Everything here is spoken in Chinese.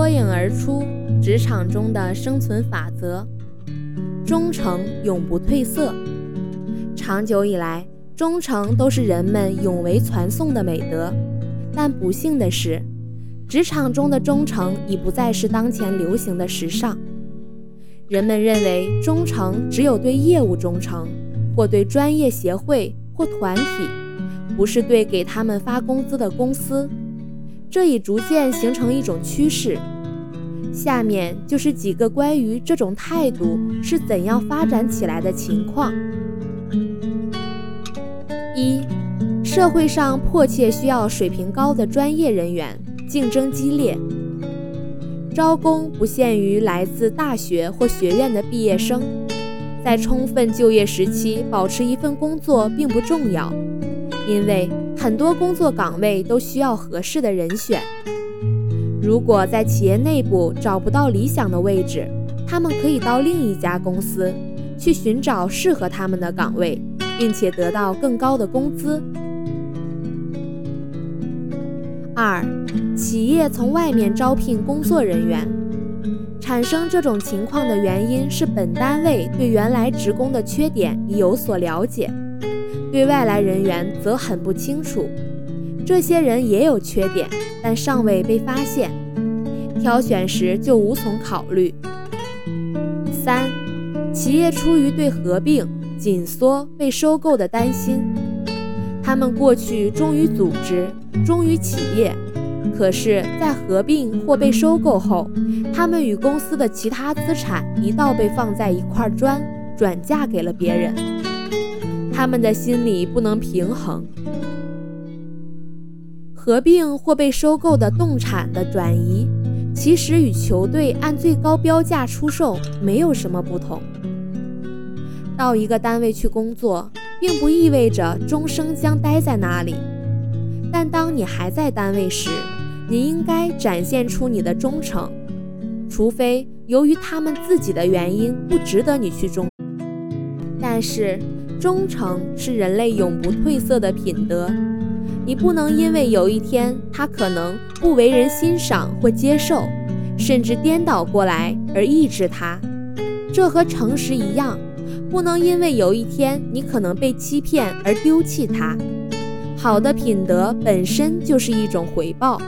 脱颖而出，职场中的生存法则：忠诚永不褪色。长久以来，忠诚都是人们永为传颂的美德。但不幸的是，职场中的忠诚已不再是当前流行的时尚。人们认为忠诚只有对业务忠诚，或对专业协会或团体，不是对给他们发工资的公司。这已逐渐形成一种趋势。下面就是几个关于这种态度是怎样发展起来的情况：一、社会上迫切需要水平高的专业人员，竞争激烈。招工不限于来自大学或学院的毕业生，在充分就业时期保持一份工作并不重要，因为很多工作岗位都需要合适的人选。如果在企业内部找不到理想的位置，他们可以到另一家公司去寻找适合他们的岗位，并且得到更高的工资。二。企业从外面招聘工作人员，产生这种情况的原因是本单位对原来职工的缺点已有所了解，对外来人员则很不清楚。这些人也有缺点，但尚未被发现，挑选时就无从考虑。三，企业出于对合并、紧缩、被收购的担心，他们过去忠于组织，忠于企业。可是，在合并或被收购后，他们与公司的其他资产一道被放在一块砖，转嫁给了别人。他们的心理不能平衡。合并或被收购的动产的转移，其实与球队按最高标价出售没有什么不同。到一个单位去工作，并不意味着终生将待在那里。但当你还在单位时，你应该展现出你的忠诚，除非由于他们自己的原因不值得你去忠。但是，忠诚是人类永不褪色的品德，你不能因为有一天他可能不为人欣赏或接受，甚至颠倒过来而抑制他。这和诚实一样，不能因为有一天你可能被欺骗而丢弃他。好的品德本身就是一种回报。